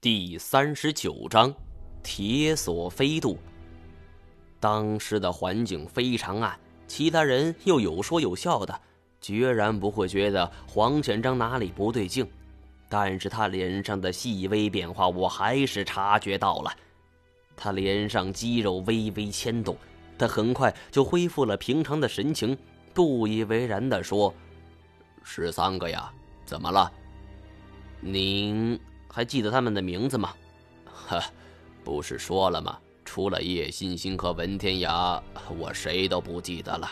第三十九章，铁索飞渡。当时的环境非常暗，其他人又有说有笑的，决然不会觉得黄显章哪里不对劲。但是他脸上的细微变化，我还是察觉到了。他脸上肌肉微微牵动，他很快就恢复了平常的神情，不以为然的说：“十三个呀，怎么了？您？”还记得他们的名字吗？呵，不是说了吗？除了叶欣欣和文天涯，我谁都不记得了。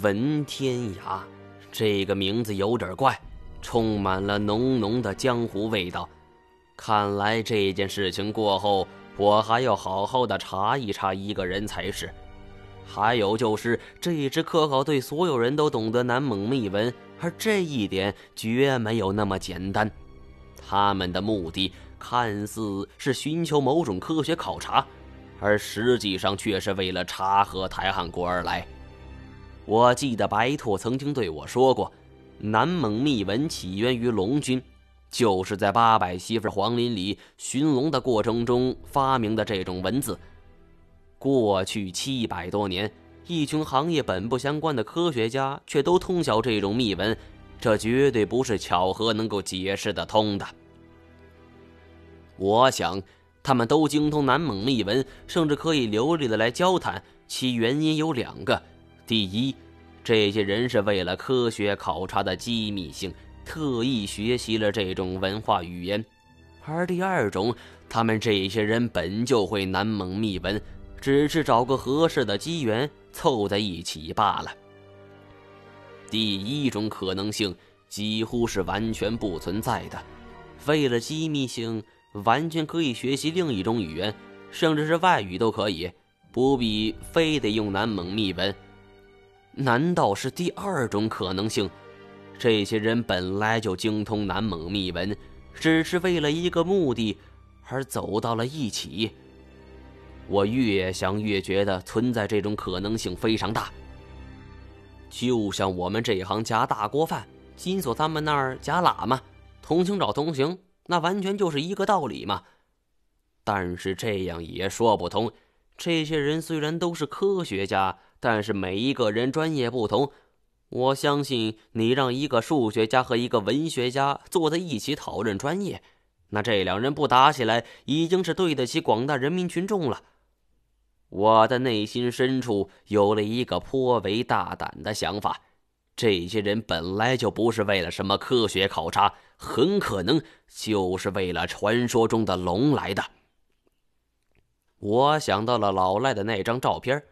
文天涯这个名字有点怪，充满了浓浓的江湖味道。看来这件事情过后，我还要好好的查一查一个人才是。还有就是这支科考队，所有人都懂得南蒙秘文，而这一点绝没有那么简单。他们的目的看似是寻求某种科学考察，而实际上却是为了查核台汉国而来。我记得白拓曾经对我说过，南蒙秘文起源于龙军，就是在八百媳妇黄林里寻龙的过程中发明的这种文字。过去七百多年，一群行业本不相关的科学家却都通晓这种秘文，这绝对不是巧合能够解释得通的。我想，他们都精通南蒙秘文，甚至可以流利的来交谈。其原因有两个：第一，这些人是为了科学考察的机密性，特意学习了这种文化语言；而第二种，他们这些人本就会南蒙秘文，只是找个合适的机缘凑在一起罢了。第一种可能性几乎是完全不存在的，为了机密性。完全可以学习另一种语言，甚至是外语都可以，不必非得用南蒙秘文。难道是第二种可能性？这些人本来就精通南蒙秘文，只是为了一个目的而走到了一起。我越想越觉得存在这种可能性非常大。就像我们这一行夹大锅饭，金锁他们那儿夹喇嘛，同行找同行。那完全就是一个道理嘛，但是这样也说不通。这些人虽然都是科学家，但是每一个人专业不同。我相信你让一个数学家和一个文学家坐在一起讨论专业，那这两人不打起来，已经是对得起广大人民群众了。我的内心深处有了一个颇为大胆的想法。这些人本来就不是为了什么科学考察，很可能就是为了传说中的龙来的。我想到了老赖的那张照片，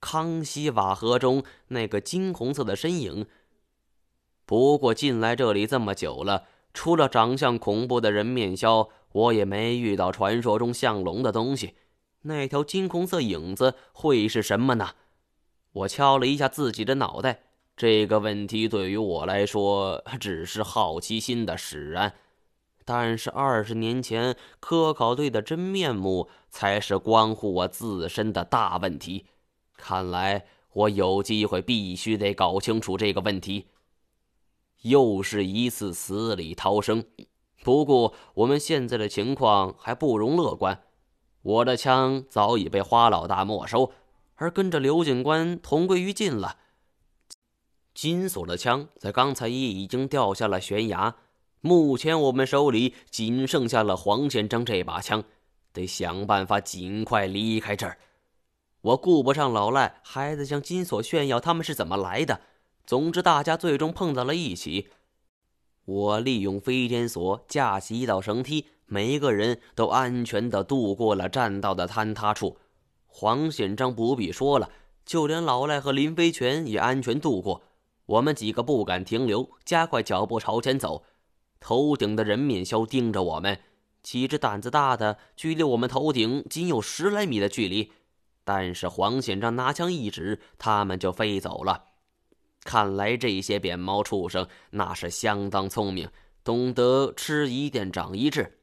康熙瓦盒中那个金红色的身影。不过进来这里这么久了，除了长相恐怖的人面鸮，我也没遇到传说中像龙的东西。那条金红色影子会是什么呢？我敲了一下自己的脑袋。这个问题对于我来说只是好奇心的使然，但是二十年前科考队的真面目才是关乎我自身的大问题。看来我有机会必须得搞清楚这个问题。又是一次死里逃生，不过我们现在的情况还不容乐观。我的枪早已被花老大没收，而跟着刘警官同归于尽了。金锁的枪在刚才也已经掉下了悬崖，目前我们手里仅剩下了黄宪章这把枪，得想办法尽快离开这儿。我顾不上老赖还在向金锁炫耀他们是怎么来的。总之，大家最终碰到了一起。我利用飞天锁架起一道绳梯，每一个人都安全的度过了栈道的坍塌处。黄显章不必说了，就连老赖和林飞泉也安全度过。我们几个不敢停留，加快脚步朝前走。头顶的人面鸮盯着我们，几只胆子大的距离我们头顶仅有十来米的距离，但是黄显章拿枪一指，他们就飞走了。看来这些扁毛畜生那是相当聪明，懂得吃一堑长一智。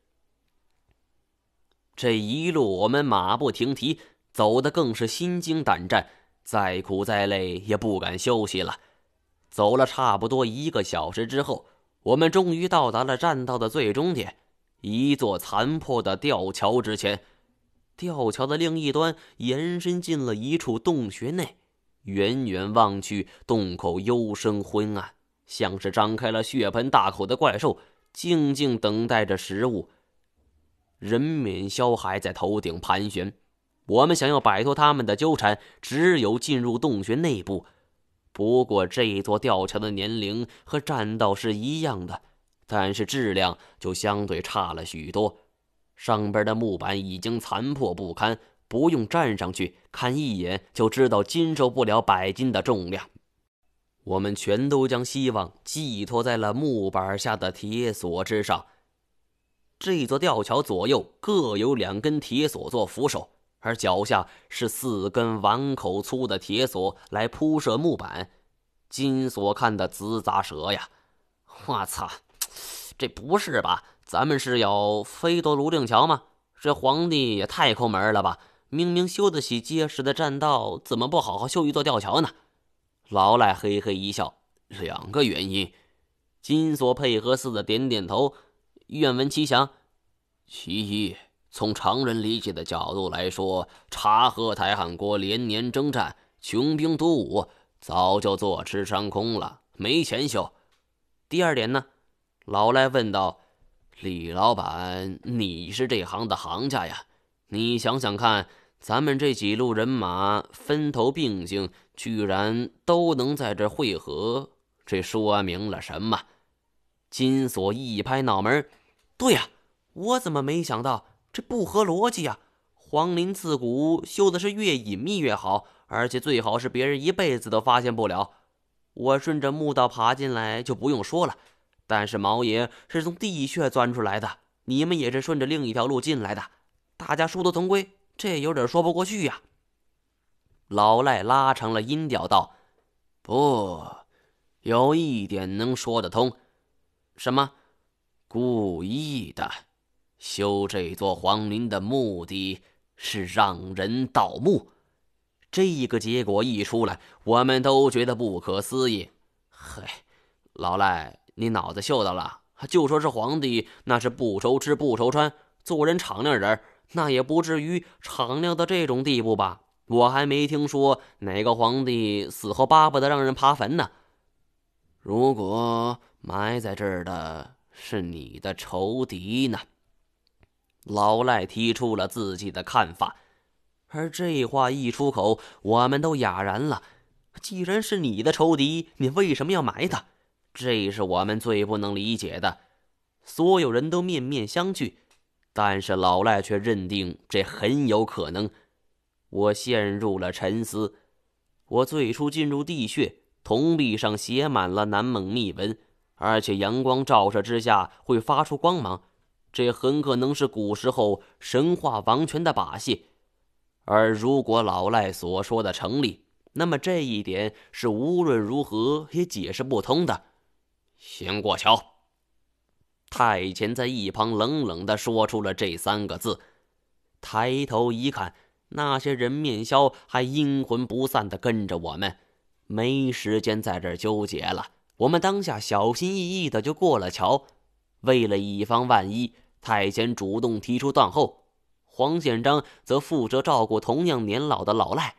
这一路我们马不停蹄，走的更是心惊胆战，再苦再累也不敢休息了。走了差不多一个小时之后，我们终于到达了栈道的最终点。一座残破的吊桥之前。吊桥的另一端延伸进了一处洞穴内，远远望去，洞口幽深昏暗，像是张开了血盆大口的怪兽，静静等待着食物。人面鸮还在头顶盘旋，我们想要摆脱他们的纠缠，只有进入洞穴内部。不过，这座吊桥的年龄和栈道是一样的，但是质量就相对差了许多。上边的木板已经残破不堪，不用站上去看一眼就知道经受不了百斤的重量。我们全都将希望寄托在了木板下的铁锁之上。这座吊桥左右各有两根铁锁做扶手，而脚下是四根碗口粗的铁锁来铺设木板。金锁看得直咂舌呀！我操，这不是吧？咱们是要飞夺泸定桥吗？这皇帝也太抠门了吧！明明修得起结实的栈道，怎么不好好修一座吊桥呢？老赖嘿嘿一笑，两个原因。金锁配合似的点点头，愿闻其详。其一，从常人理解的角度来说，察合台汗国连年征战，穷兵黩武，早就坐吃山空了，没钱修。第二点呢？老赖问道。李老板，你是这行的行家呀，你想想看，咱们这几路人马分头并进，居然都能在这汇合，这说明了什么？金锁一拍脑门：“对呀，我怎么没想到？这不合逻辑呀！皇陵自古修的是越隐秘越好，而且最好是别人一辈子都发现不了。我顺着墓道爬进来就不用说了。”但是毛爷是从地穴钻出来的，你们也是顺着另一条路进来的，大家殊途同归，这有点说不过去呀。老赖拉长了音调道：“不，有一点能说得通，什么？故意的，修这座皇陵的目的是让人盗墓。这个结果一出来，我们都觉得不可思议。嗨，老赖。”你脑子秀到了，就说是皇帝，那是不愁吃不愁穿，做人敞亮人，那也不至于敞亮到这种地步吧？我还没听说哪个皇帝死后巴不得让人爬坟呢。如果埋在这儿的是你的仇敌呢？老赖提出了自己的看法，而这话一出口，我们都哑然了。既然是你的仇敌，你为什么要埋他？这是我们最不能理解的，所有人都面面相觑，但是老赖却认定这很有可能。我陷入了沉思。我最初进入地穴，铜壁上写满了南蒙密文，而且阳光照射之下会发出光芒，这很可能是古时候神话王权的把戏。而如果老赖所说的成立，那么这一点是无论如何也解释不通的。先过桥。太监在一旁冷冷的说出了这三个字。抬头一看，那些人面鸮还阴魂不散的跟着我们。没时间在这儿纠结了，我们当下小心翼翼的就过了桥。为了以防万一，太监主动提出断后，黄宪章则负责照顾同样年老的老赖。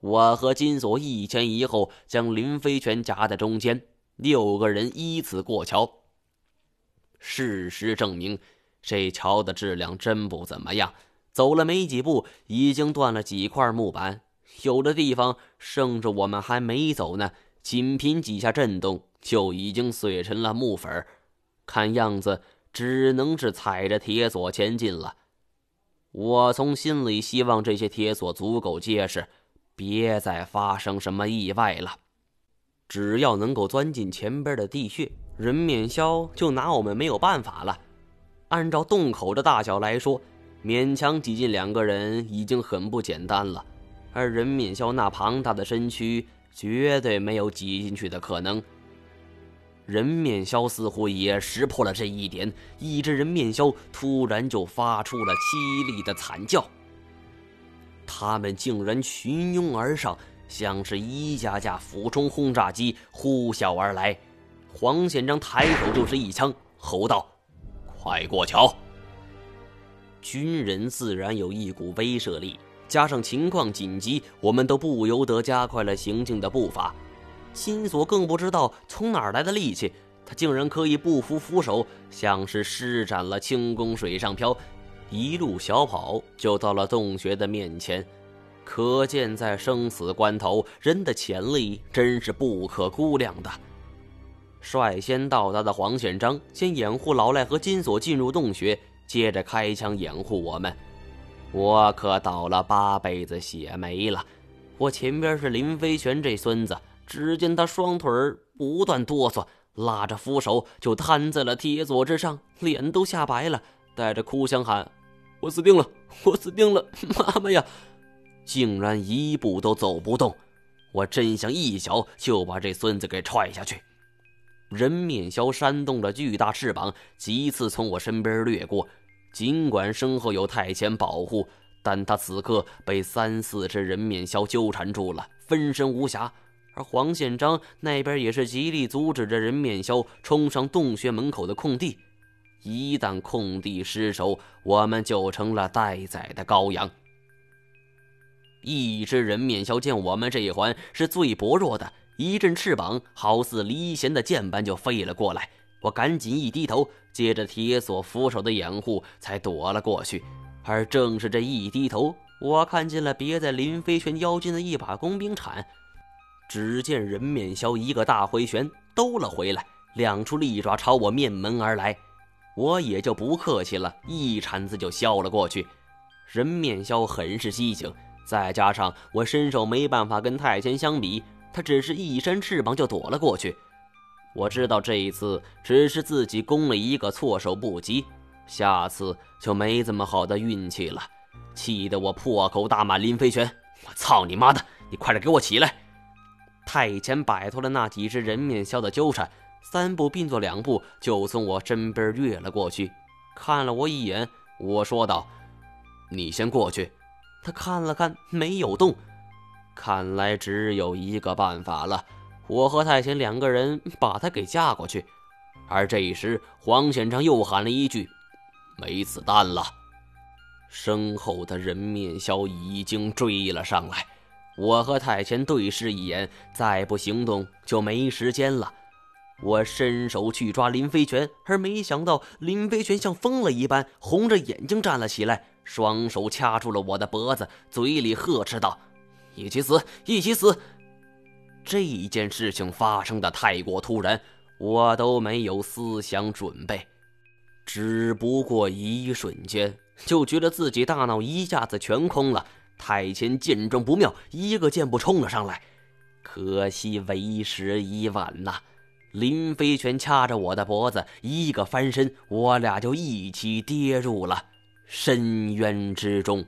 我和金锁一前一后，将林飞泉夹在中间。六个人依次过桥。事实证明，这桥的质量真不怎么样。走了没几步，已经断了几块木板，有的地方甚至我们还没走呢，仅凭几下震动，就已经碎成了木粉看样子，只能是踩着铁锁前进了。我从心里希望这些铁锁足够结实，别再发生什么意外了。只要能够钻进前边的地穴，人面鸮就拿我们没有办法了。按照洞口的大小来说，勉强挤进两个人已经很不简单了，而人面鸮那庞大的身躯绝对没有挤进去的可能。人面鸮似乎也识破了这一点，一只人面鸮突然就发出了凄厉的惨叫。他们竟然群拥而上。像是一架架俯冲轰炸机呼啸而来，黄显章抬手就是一枪，吼道：“快过桥！”军人自然有一股威慑力，加上情况紧急，我们都不由得加快了行进的步伐。金锁更不知道从哪儿来的力气，他竟然可以不扶扶手，像是施展了轻功水上漂，一路小跑就到了洞穴的面前。可见，在生死关头，人的潜力真是不可估量的。率先到达的黄宪章先掩护老赖和金锁进入洞穴，接着开枪掩护我们。我可倒了八辈子血霉了。我前边是林飞泉这孙子，只见他双腿不断哆嗦，拉着扶手就瘫在了铁索之上，脸都吓白了，带着哭腔喊：“我死定了，我死定了，妈妈呀！”竟然一步都走不动，我真想一脚就把这孙子给踹下去。人面鸮扇动着巨大翅膀，几次从我身边掠过。尽管身后有太监保护，但他此刻被三四只人面鸮纠缠住了，分身无暇。而黄宪章那边也是极力阻止着人面鸮冲上洞穴门口的空地。一旦空地失守，我们就成了待宰的羔羊。一只人面鸮见我们这一环是最薄弱的，一阵翅膀好似离弦的箭般就飞了过来。我赶紧一低头，借着铁锁扶手的掩护，才躲了过去。而正是这一低头，我看见了别在林飞泉腰间的一把工兵铲。只见人面鸮一个大回旋，兜了回来，两出利爪朝我面门而来。我也就不客气了，一铲子就削了过去。人面鸮很是机警。再加上我身手没办法跟太监相比，他只是一扇翅膀就躲了过去。我知道这一次只是自己攻了一个措手不及，下次就没这么好的运气了。气得我破口大骂林飞泉：“我操你妈的！你快点给我起来！”太监摆脱了那几只人面鸮的纠缠，三步并作两步就从我身边越了过去，看了我一眼，我说道：“你先过去。”他看了看，没有动。看来只有一个办法了，我和太监两个人把他给架过去。而这时，黄显章又喊了一句：“没子弹了。”身后的人面鸮已经追了上来。我和太监对视一眼，再不行动就没时间了。我伸手去抓林飞泉，而没想到林飞泉像疯了一般，红着眼睛站了起来。双手掐住了我的脖子，嘴里呵斥道：“一起死，一起死！”这一件事情发生的太过突然，我都没有思想准备。只不过一瞬间，就觉得自己大脑一下子全空了。太前见状不妙，一个箭步冲了上来，可惜为时已晚呐！林飞泉掐着我的脖子，一个翻身，我俩就一起跌入了。深渊之中。